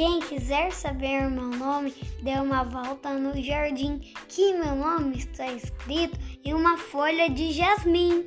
Quem quiser saber meu nome, dê uma volta no jardim, que meu nome está escrito em uma folha de jasmim.